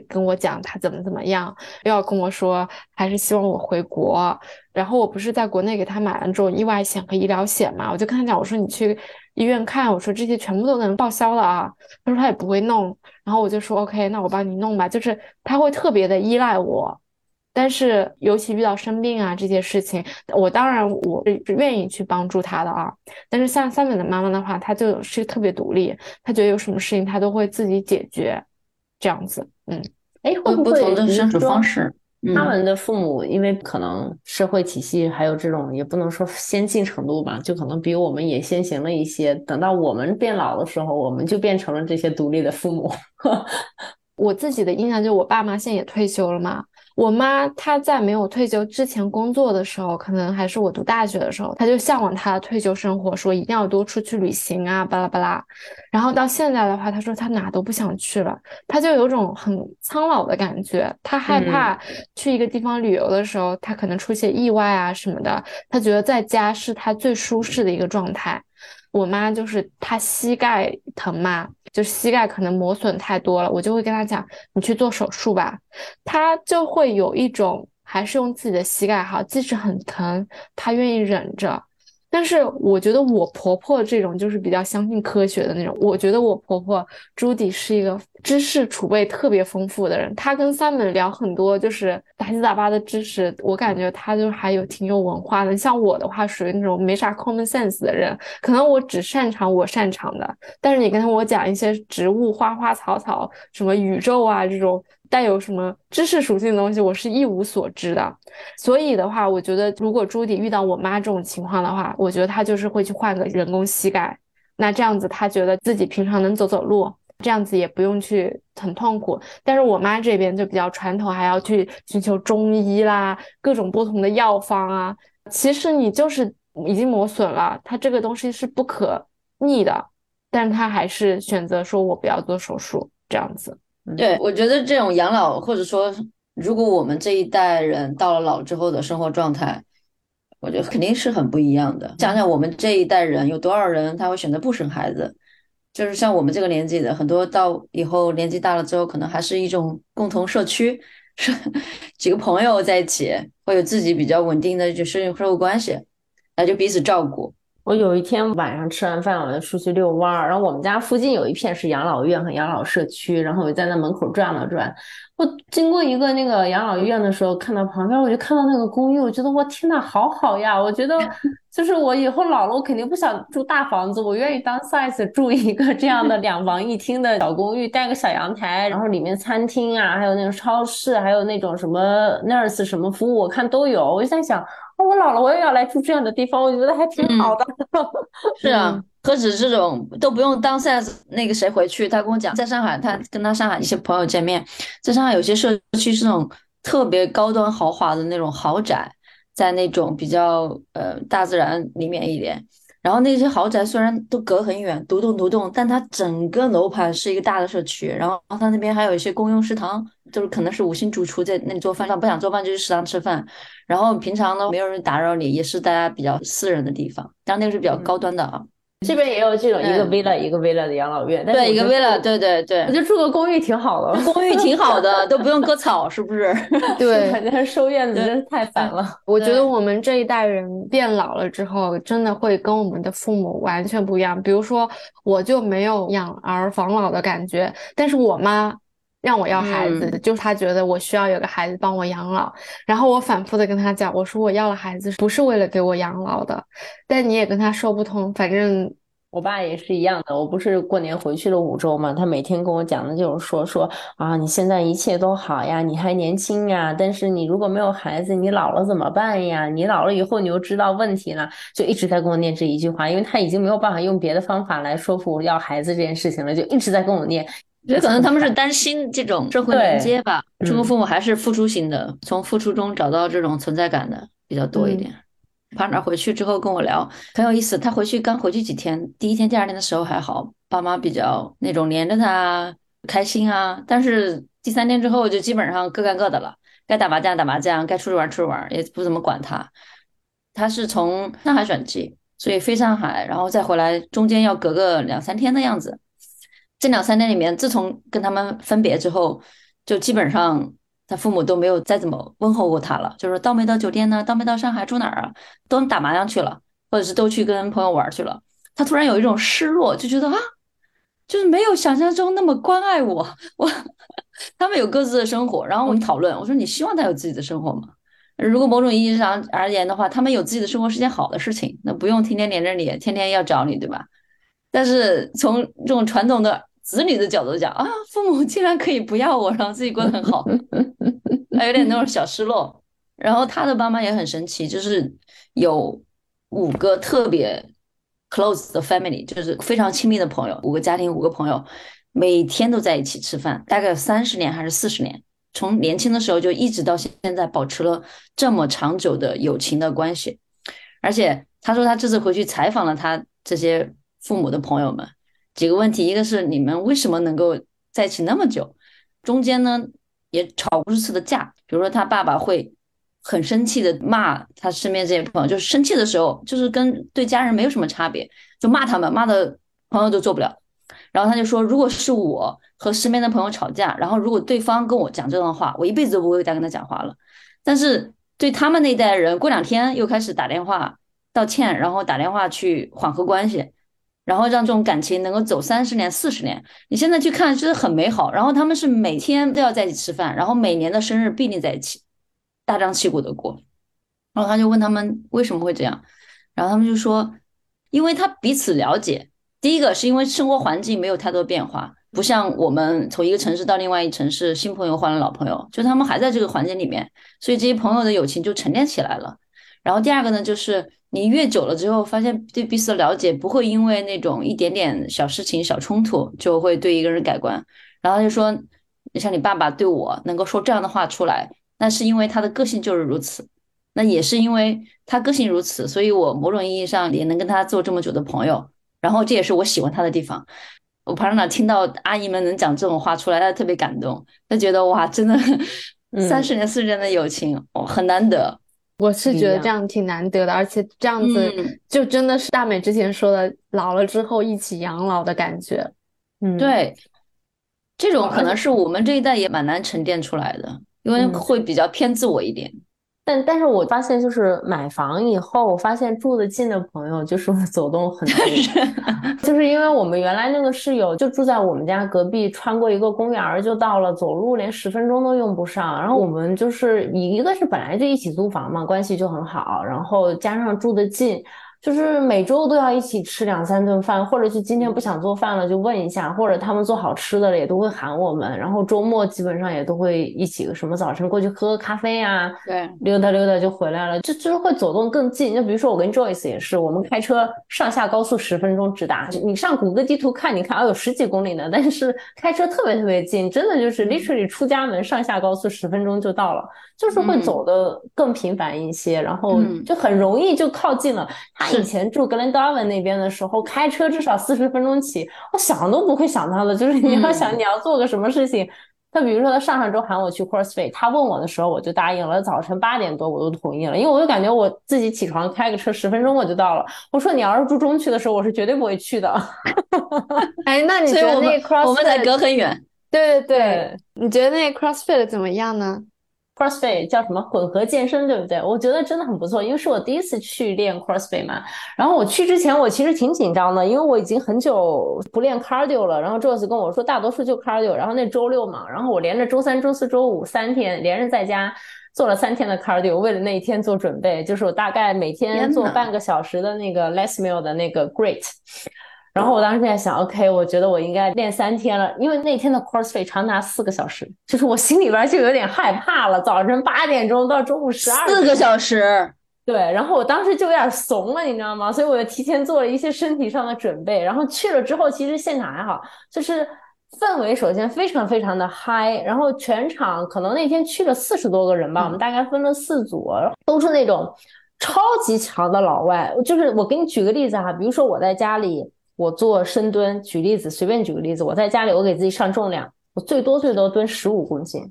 跟我讲她怎么怎么样，又要跟我说还是希望我回国。然后我不是在国内给他买了这种意外险和医疗险嘛，我就跟他讲，我说你去医院看，我说这些全部都能报销了啊。他说他也不会弄，然后我就说 OK，那我帮你弄吧。就是他会特别的依赖我，但是尤其遇到生病啊这些事情，我当然我是愿意去帮助他的啊。但是像三本的妈妈的话，她就是特别独立，她觉得有什么事情她都会自己解决，这样子。嗯，哎，会不同的相处方式。他们的父母因为可能社会体系还有这种也不能说先进程度吧，就可能比我们也先行了一些。等到我们变老的时候，我们就变成了这些独立的父母。我自己的印象就我爸妈现在也退休了嘛。我妈她在没有退休之前工作的时候，可能还是我读大学的时候，她就向往她的退休生活，说一定要多出去旅行啊，巴拉巴拉。然后到现在的话，她说她哪都不想去了，她就有种很苍老的感觉。她害怕去一个地方旅游的时候，她可能出现意外啊什么的。她觉得在家是她最舒适的一个状态。我妈就是她膝盖疼嘛。就是膝盖可能磨损太多了，我就会跟她讲，你去做手术吧。她就会有一种还是用自己的膝盖好，即使很疼，她愿意忍着。但是我觉得我婆婆这种就是比较相信科学的那种。我觉得我婆婆朱迪是一个知识储备特别丰富的人，她跟三本聊很多就是杂七杂八的知识，我感觉她就还有挺有文化的。像我的话，属于那种没啥 common sense 的人，可能我只擅长我擅长的，但是你跟我讲一些植物、花花草草、什么宇宙啊这种。带有什么知识属性的东西，我是一无所知的。所以的话，我觉得如果朱迪遇到我妈这种情况的话，我觉得她就是会去换个人工膝盖。那这样子，她觉得自己平常能走走路，这样子也不用去很痛苦。但是我妈这边就比较传统，还要去寻求中医啦，各种不同的药方啊。其实你就是已经磨损了，它这个东西是不可逆的，但是她还是选择说我不要做手术这样子。对，我觉得这种养老，或者说，如果我们这一代人到了老之后的生活状态，我觉得肯定是很不一样的。想想我们这一代人有多少人他会选择不生孩子，就是像我们这个年纪的，很多到以后年纪大了之后，可能还是一种共同社区，是几个朋友在一起，会有自己比较稳定的就社社会关系，那就彼此照顾。我有一天晚上吃完饭，我就出去遛弯儿，然后我们家附近有一片是养老院和养老社区，然后我就在那门口转了转。我经过一个那个养老院的时候，看到旁边我就看到那个公寓，我觉得我天呐，好好呀！我觉得就是我以后老了，我肯定不想住大房子，我愿意当 size 住一个这样的两房一厅的小公寓，带个小阳台，然后里面餐厅啊，还有那种超市，还有那种什么 nurse 什么服务，我看都有。我就在想。我老了，我也要来住这样的地方，我觉得还挺好的。是啊，何止这种都不用当 size 那个谁回去，他跟我讲，在上海，他跟他上海一些朋友见面，在上海有些社区是那种特别高端豪华的那种豪宅，在那种比较呃大自然里面一点。然后那些豪宅虽然都隔很远，独栋独栋，但它整个楼盘是一个大的社区。然后它那边还有一些公用食堂，就是可能是五星主厨在那里做饭，不想做饭就去食堂吃饭。然后平常呢，没有人打扰你，也是大家比较私人的地方。当然那个是比较高端的啊。这边也有这种一个 villa 一个 villa 的养老院，对，一个 villa，对对对，我觉得住个公寓挺好的，公寓挺好的，都不用割草，是不是？对，反正收院子真是太烦了。我觉得我们这一代人变老了之后，真的会跟我们的父母完全不一样。比如说，我就没有养儿防老的感觉，但是我妈。让我要孩子，就是他觉得我需要有个孩子帮我养老，然后我反复的跟他讲，我说我要了孩子不是为了给我养老的，但你也跟他说不通。反正我爸也是一样的，我不是过年回去了五周嘛，他每天跟我讲的就是说说啊，你现在一切都好呀，你还年轻呀，但是你如果没有孩子，你老了怎么办呀？你老了以后你又知道问题了，就一直在跟我念这一句话，因为他已经没有办法用别的方法来说服要孩子这件事情了，就一直在跟我念。觉得可能他们是担心这种社会连接吧。中国父母还是付出型的，从付出中找到这种存在感的比较多一点。partner 回去之后跟我聊，很有意思。他回去刚回去几天，第一天、第二天的时候还好，爸妈比较那种黏着他，开心啊。但是第三天之后就基本上各干各的了，该打麻将打麻将，该出去玩出去玩，也不怎么管他。他是从上海转机，所以飞上海，然后再回来，中间要隔个两三天的样子。这两三年里面，自从跟他们分别之后，就基本上他父母都没有再怎么问候过他了。就是到没到酒店呢？到没到上海住哪儿啊？都打麻将去了，或者是都去跟朋友玩去了。他突然有一种失落，就觉得啊，就是没有想象中那么关爱我。我他们有各自的生活，然后我们讨论，我说你希望他有自己的生活吗？如果某种意义上而言的话，他们有自己的生活是件好的事情，那不用天天黏着你，天天要找你，对吧？但是从这种传统的子女的角度讲啊，父母竟然可以不要我，然后自己过得很好，还有点那种小失落。然后他的爸妈也很神奇，就是有五个特别 close 的 family，就是非常亲密的朋友，五个家庭，五个朋友，每天都在一起吃饭，大概有三十年还是四十年，从年轻的时候就一直到现在，保持了这么长久的友情的关系。而且他说他这次回去采访了他这些。父母的朋友们，几个问题，一个是你们为什么能够在一起那么久？中间呢也吵无数次的架，比如说他爸爸会很生气的骂他身边这些朋友，就是生气的时候，就是跟对家人没有什么差别，就骂他们，骂的朋友都做不了。然后他就说，如果是我和身边的朋友吵架，然后如果对方跟我讲这段话，我一辈子都不会再跟他讲话了。但是对他们那一代人，过两天又开始打电话道歉，然后打电话去缓和关系。然后让这种感情能够走三十年、四十年，你现在去看，就是很美好。然后他们是每天都要在一起吃饭，然后每年的生日必定在一起，大张旗鼓的过。然后他就问他们为什么会这样，然后他们就说，因为他彼此了解。第一个是因为生活环境没有太多变化，不像我们从一个城市到另外一城市，新朋友换了老朋友，就他们还在这个环境里面，所以这些朋友的友情就沉淀起来了。然后第二个呢，就是你越久了之后，发现对彼此的了解不会因为那种一点点小事情、小冲突就会对一个人改观。然后就说，像你爸爸对我能够说这样的话出来，那是因为他的个性就是如此。那也是因为他个性如此，所以我某种意义上也能跟他做这么久的朋友。然后这也是我喜欢他的地方。我旁边听到阿姨们能讲这种话出来，他特别感动，他觉得哇，真的 三十年四十年的友情，哦，很难得。我是觉得这样挺难得的，而且这样子就真的是大美之前说的，老了之后一起养老的感觉。嗯，对，这种可能是我们这一代也蛮难沉淀出来的，因为会比较偏自我一点。但但是我发现，就是买房以后，我发现住得近的朋友就是走动很多，就是因为我们原来那个室友就住在我们家隔壁，穿过一个公园就到了，走路连十分钟都用不上。然后我们就是一个是本来就一起租房嘛，关系就很好，然后加上住得近。就是每周都要一起吃两三顿饭，或者是今天不想做饭了就问一下，或者他们做好吃的了也都会喊我们。然后周末基本上也都会一起，什么早晨过去喝个咖啡啊，对，溜达溜达就回来了，就就是会走动更近。就比如说我跟 Joyce 也是，我们开车上下高速十分钟直达。你上谷歌地图看，你看哦有十几公里呢，但是开车特别特别近，真的就是 literally 出家门上下高速十分钟就到了，就是会走的更频繁一些，然后就很容易就靠近了。他。以前住格林达文那边的时候，开车至少四十分钟起，我想都不会想到的。就是你要想你要做个什么事情，他比如说他上上周喊我去 CrossFit，他问我的时候我就答应了。早晨八点多我都同意了，因为我就感觉我自己起床开个车十分钟我就到了。我说你要是住中区的时候，我是绝对不会去的。哎，那你觉得那 CrossFit 我们才隔很远？对对对，你觉得那 CrossFit 怎么样呢？CrossFit 叫什么混合健身，对不对？我觉得真的很不错，因为是我第一次去练 CrossFit 嘛。然后我去之前，我其实挺紧张的，因为我已经很久不练 Cardio 了。然后 Joyce 跟我说，大多数就 Cardio。然后那周六嘛，然后我连着周三、周四周五三天连着在家做了三天的 Cardio，为了那一天做准备。就是我大概每天做半个小时的那个 Les Mills 的那个 Great。然后我当时在想，OK，我觉得我应该练三天了，因为那天的 CrossFit 长达四个小时，就是我心里边就有点害怕了。早晨八点钟到中午十二，四个小时，对。然后我当时就有点怂了，你知道吗？所以我就提前做了一些身体上的准备。然后去了之后，其实现场还好，就是氛围首先非常非常的嗨。然后全场可能那天去了四十多个人吧，我们大概分了四组，都是那种超级强的老外。就是我给你举个例子哈，比如说我在家里。我做深蹲，举例子，随便举个例子，我在家里，我给自己上重量，我最多最多蹲十五公斤，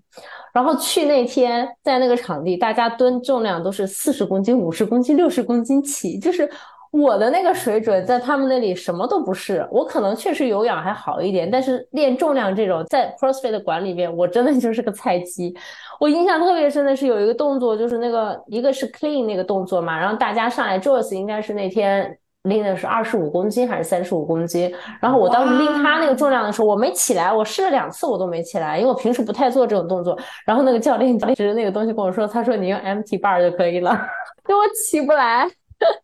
然后去那天在那个场地，大家蹲重量都是四十公斤、五十公斤、六十公斤起，就是我的那个水准，在他们那里什么都不是。我可能确实有氧还好一点，但是练重量这种，在 CrossFit 的馆里面，我真的就是个菜鸡。我印象特别深的是有一个动作，就是那个一个是 Clean 那个动作嘛，然后大家上来，Joyce 应该是那天。拎的是二十五公斤还是三十五公斤？然后我当时拎他那个重量的时候，我没起来，我试了两次我都没起来，因为我平时不太做这种动作。然后那个教练指着那个东西跟我说：“他说你用 MT bar 就可以了。”就我起不来，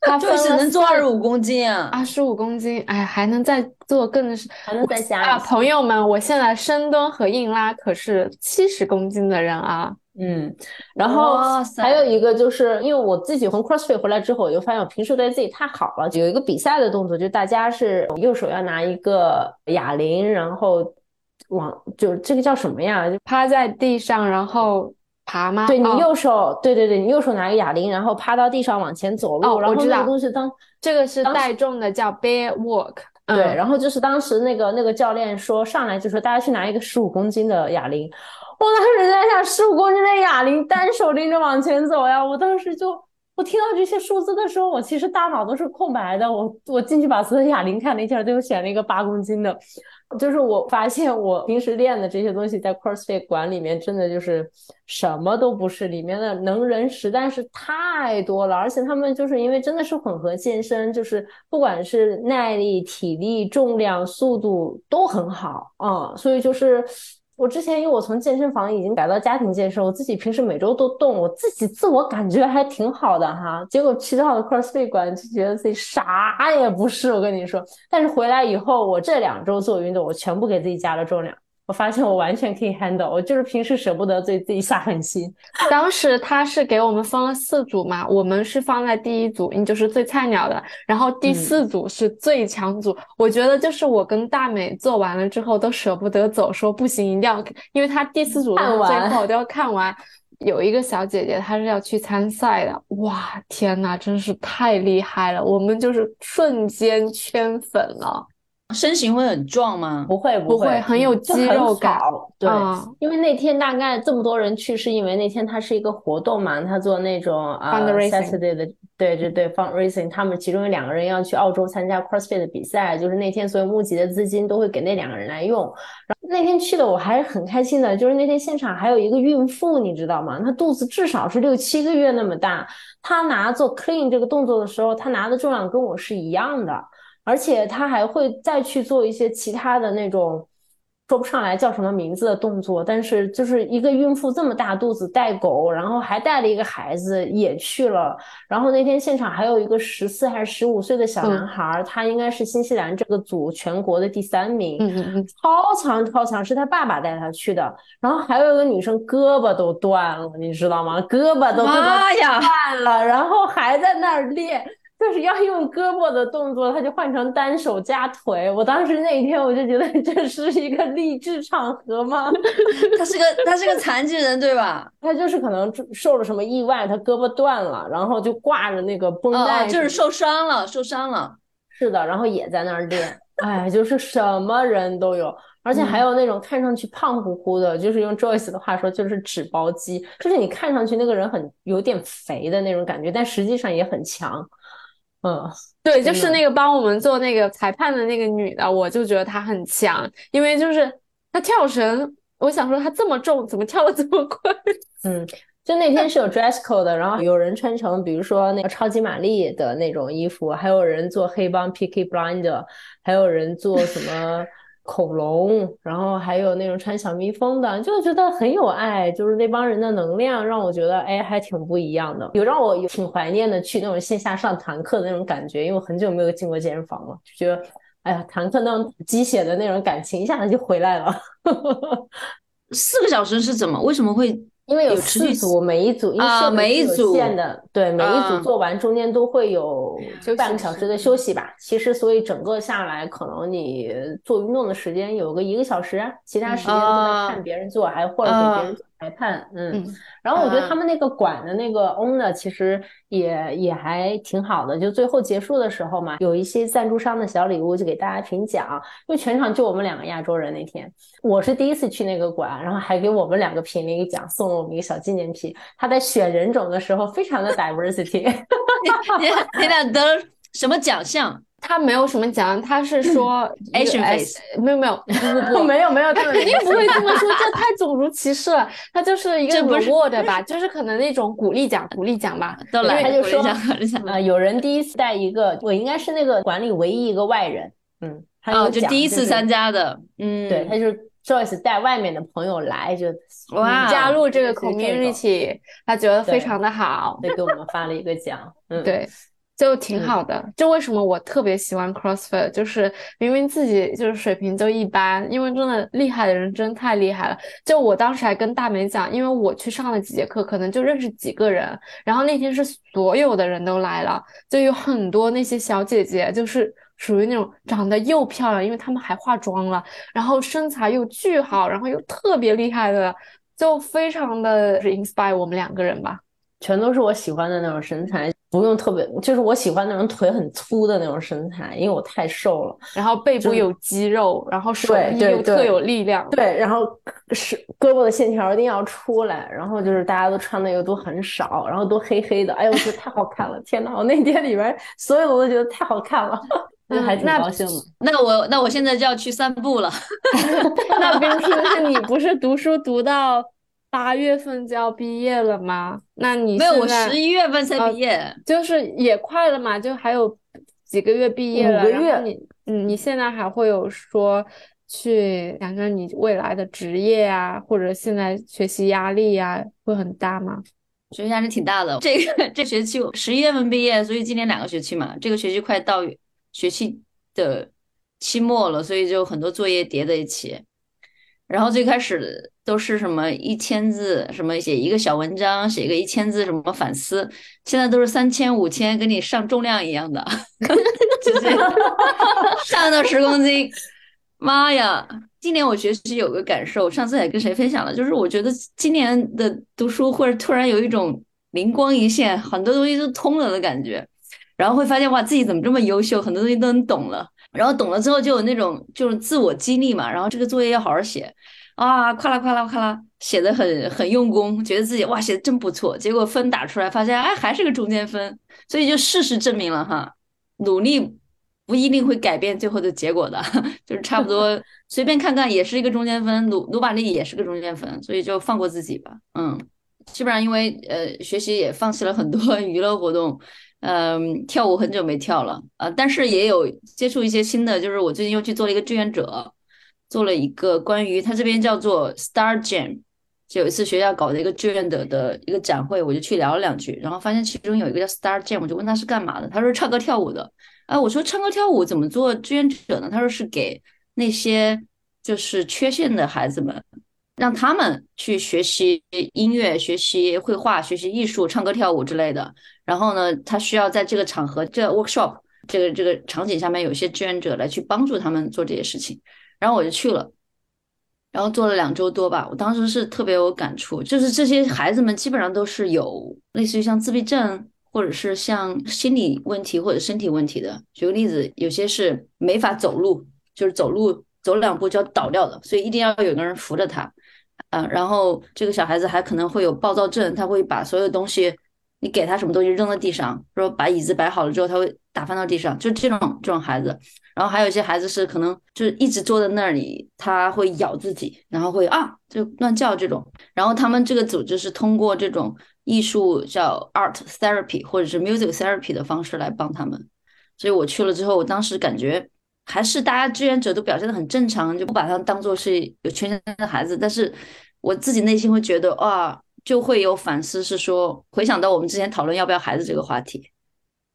他就只能做二十五公斤啊，二十五公斤，哎，还能再做更是还能再加啊！朋友们，我现在深蹲和硬拉可是七十公斤的人啊。嗯，然后还有一个就是，因为我自己从 CrossFit 回来之后，我就发现我平时对自己太好了。有一个比赛的动作，就大家是右手要拿一个哑铃，然后往就这个叫什么呀？就趴在地上然后爬吗？对你右手，对对对，你右手拿个哑铃，然后趴到地上往前走路。哦，我知道，东西当这个是带重的，叫 Bear Walk。对，然后就是当时那个那个教练说上来就说大家去拿一个十五公斤的哑铃。我当时在想，十五公斤的哑铃单手拎着往前走呀！我当时就，我听到这些数字的时候，我其实大脑都是空白的。我我进去把所有哑铃看了一下，最后选了一个八公斤的。就是我发现我平时练的这些东西，在 CrossFit 馆里面真的就是什么都不是，里面的能人实在是太多了。而且他们就是因为真的是混合健身，就是不管是耐力、体力、重量、速度都很好啊，所以就是。我之前因为我从健身房已经改到家庭健身，我自己平时每周都动，我自己自我感觉还挺好的哈。结果去到了 CrossFit 馆，就觉得自己啥也不是。我跟你说，但是回来以后，我这两周做运动，我全部给自己加了重量。我发现我完全可以 handle，我就是平时舍不得对自己下狠心。当时他是给我们分了四组嘛，我们是放在第一组，你就是最菜鸟的，然后第四组是最强组。我觉得就是我跟大美做完了之后都舍不得走，说不行，一定要，因为他第四组的最后都要看完。有一个小姐姐，她是要去参赛的，哇，天呐，真是太厉害了，我们就是瞬间圈粉了。身形会很壮吗？不会不会很有肌肉感。对，嗯因为那天大概这么多人去，是因为那天它是一个活动嘛，他做那种啊 Fundraising Saturday 的，对对对，fundraising，他们其中有两个人要去澳洲参加 CrossFit 的比赛，就是那天所有募集的资金都会给那两个人来用。然后那天去的我还是很开心的，就是那天现场还有一个孕妇，你知道吗？她肚子至少是六七个月那么大，她拿做 clean 这个动作的时候，她拿的重量跟我是一样的。而且他还会再去做一些其他的那种说不上来叫什么名字的动作，但是就是一个孕妇这么大肚子带狗，然后还带了一个孩子也去了。然后那天现场还有一个十四还是十五岁的小男孩，他应该是新西兰这个组全国的第三名，嗯嗯嗯，超强超强，是他爸爸带他去的。然后还有一个女生胳膊都断了，你知道吗？胳膊都妈呀断了，然后还在那儿练。就是要用胳膊的动作，他就换成单手加腿。我当时那一天我就觉得这是一个励志场合吗？他是个他是个残疾人对吧？他就是可能受了什么意外，他胳膊断了，然后就挂着那个绷带、哦，就是受伤了，受伤了。是的，然后也在那儿练。哎，就是什么人都有，而且还有那种看上去胖乎乎的，就是用 Joyce 的话说，就是纸包肌，就是你看上去那个人很有点肥的那种感觉，但实际上也很强。嗯，对，就是那个帮我们做那个裁判的那个女的，我就觉得她很强，因为就是她跳绳，我想说她这么重，怎么跳的这么快？嗯，就那天是有 dress code 的，然后有人穿成比如说那个超级玛丽的那种衣服，还有人做黑帮 Picky Blinder，还有人做什么。恐龙，然后还有那种穿小蜜蜂的，就觉得很有爱，就是那帮人的能量让我觉得，哎，还挺不一样的，有让我挺怀念的去那种线下上团课的那种感觉，因为我很久没有进过健身房了，就觉得，哎呀，团课那种鸡血的那种感情一下子就回来了。四个小时是怎么？为什么会？因为有四组，每一组因为啊每一组限的，对，每一组啊。做完中间都会有半个小时的休息吧。其实，所以整个下来，可能你做运动的时间有个一个小时，其他时间都在啊。看别人做，还或者给别人做裁判。嗯，嗯然后我觉得啊他们那个馆的那个 owner 其实也也还挺好的，就最后结束的时候嘛，有一些赞助商的小礼物就给大家评奖，因为全场就我们两个亚洲人那天，我是第一次去那个馆，然后还给我们两个评了一个奖，送了我们一个小纪念品。他在选人种的时候非常的 diversity，你你俩得了什么奖项？她没有什么奖，他是说一个 Asian S- 没有没有不不不，没有 没有，他 肯定不会这么说，这太种族歧视了。他就是一个这不是 reward 吧，就是可能那种鼓励奖，鼓励奖吧。都来，他就说我想考虑一下。呃，有人第一次带一个，我应该是那个馆里唯一一个外人，嗯，他哦，就奖第一次参加的，嗯，对，他就是 Joyce 带外面的朋友来，就哇加入这个 community，他觉得非常的好，对，给我们发了一个奖，嗯，对，就挺好的。就为什么我特别喜欢 CrossFit，就是明明自己就是水平就一般，因为真的厉害的人真太厉害了。就我当时还跟大美讲，因为我去上了几节课，可能就认识几个人，然后那天是所有的人都来了，就有很多那些小姐姐，就是属于那种长得又漂亮，因为她们还化妆了，然后身材又巨好，然后又特别厉害的，就非常的 inspire 我们两个人吧。全都是我喜欢的那种身材，不用特别，就是我喜欢那种腿很粗的那种身材，因为我太瘦了。然后背部有肌肉，然后手臂又特有力量。对，然后是胳膊的线条一定要出来，然后就是大家都穿的又都很少，然后都黑黑的，哎呦，我觉得太好看了！天呐，我那天里边所有我都觉得太好看了，那还挺那高兴的。那我那我现在就要去散步了。那冰冰，那你不是读书读到八月份就要毕业了吗？那你没有，我十一月份才呃毕业。就是也快了嘛，就还有几个月毕业了。五个然后月你，嗯，你现在还会有说去想想你未来的职业啊，或者现在学习压力呀、会很大吗？学习压力挺大的。这个这学期我十一月份毕业，所以今年两个学期嘛，这个学期快到学期的期末了，所以就很多作业叠在一起。然后最开始都是什么一千字，什么写一个小文章，写个一千字，什么反思，现在都是三千、五千，跟你上重量一样的，直接上到十公斤。妈呀！今年我学习有个感受，上次也跟谁分享了，就是我觉得今年的读书或者突然有一种灵光一现，很多东西都通了的感觉，然后会发现哇，自己怎么这么优秀，很多东西都能懂了。然后懂了之后就有那种就是自我激励嘛，然后这个作业要好好写啊，夸啦夸啦夸啦，写的很很用功，觉得自己哇写的真不错，结果分打出来发现哎还是个中间分，所以就事实证明了哈，努力不一定会改变最后的结果的，就是差不多随便看看也是一个中间分，努努把力也是个中间分，所以就放过自己吧，嗯，基本上因为呃学习也放弃了很多 娱乐活动。嗯，跳舞很久没跳了，呃，但是也有接触一些新的，就是我最近又去做了一个志愿者，做了一个关于他这边叫做 Star Jam，就有一次学校搞的一个志愿者的一个展会，我就去聊了两句，然后发现其中有一个叫 Star Jam，我就问他是干嘛的，他说唱歌跳舞的，啊，我说唱歌跳舞怎么做志愿者呢？他说是给那些就是缺陷的孩子们。让他们去学习音乐、学习绘画、学习艺术、唱歌跳舞之类的。然后呢，他需要在这个场合、这 workshop 这个这个场景下面，有些志愿者来去帮助他们做这些事情。然后我就去了，然后做了两周多吧。我当时是特别有感触，就是这些孩子们基本上都是有类似于像自闭症，或者是像心理问题或者身体问题的。举个例子，有些是没法走路，就是走路走两步就要倒掉的，所以一定要有个人扶着他。嗯，然后这个小孩子还可能会有暴躁症，他会把所有东西，你给他什么东西扔在地上，说把椅子摆好了之后，他会打翻到地上，就这种这种孩子。然后还有一些孩子是可能就是一直坐在那里，他会咬自己，然后会啊就乱叫这种。然后他们这个组织是通过这种艺术叫 art therapy 或者是 music therapy 的方式来帮他们。所以我去了之后，我当时感觉。还是大家志愿者都表现的很正常，就不把他当做是有缺陷的孩子。但是我自己内心会觉得，哇，就会有反思，是说回想到我们之前讨论要不要孩子这个话题，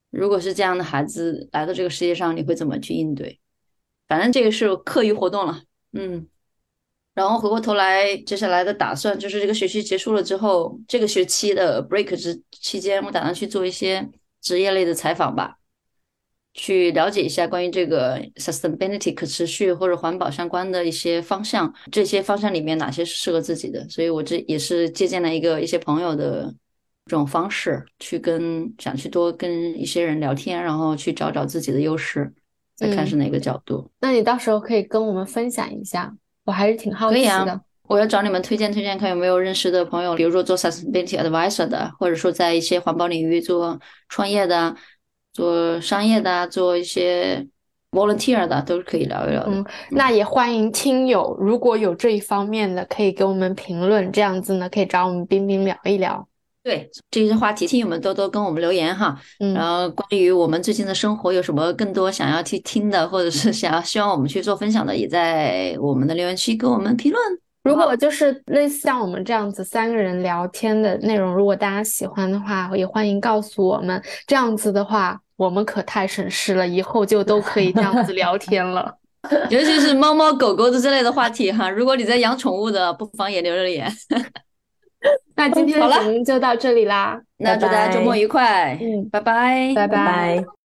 如果是这样的孩子来到这个世界上，你会怎么去应对？反正这个是课余活动了，嗯。然后回过头来，接下来的打算就是这个学期结束了之后，这个学期的 break 之期间，我打算去做一些职业类的采访吧。去了解一下关于这个 sustainability 可持续或者环保相关的一些方向，这些方向里面哪些是适合自己的？所以我这也是借鉴了一个一些朋友的这种方式，去跟想去多跟一些人聊天，然后去找找自己的优势，再看是哪个角度。那你到时候可以跟我们分享一下，我还是挺好奇的。可以啊我要找你们推荐推荐，看有没有认识的朋友，比如说做 sustainability advisor 的，或者说在一些环保领域做创业的。做商业的，做一些 volunteer 的，都是可以聊一聊的。嗯，那也欢迎听友，如果有这一方面的，可以给我们评论，这样子呢，可以找我们冰冰聊一聊。对这些话题，听友们多多跟我们留言哈。嗯，然后关于我们最近的生活有什么更多想要去听的，或者是想要希望我们去做分享的，也在我们的留言区给我们评论。如果就是类似像我们这样子三个人聊天的内容，如果大家喜欢的话，也欢迎告诉我们。这样子的话，我们可太省事了，以后就都可以这样子聊天了。尤其是猫猫狗狗的这类的话题哈，如果你在养宠物的，不妨也留留言。那今天的节目就到这里啦，那祝大家周末愉快，嗯，拜拜，拜拜。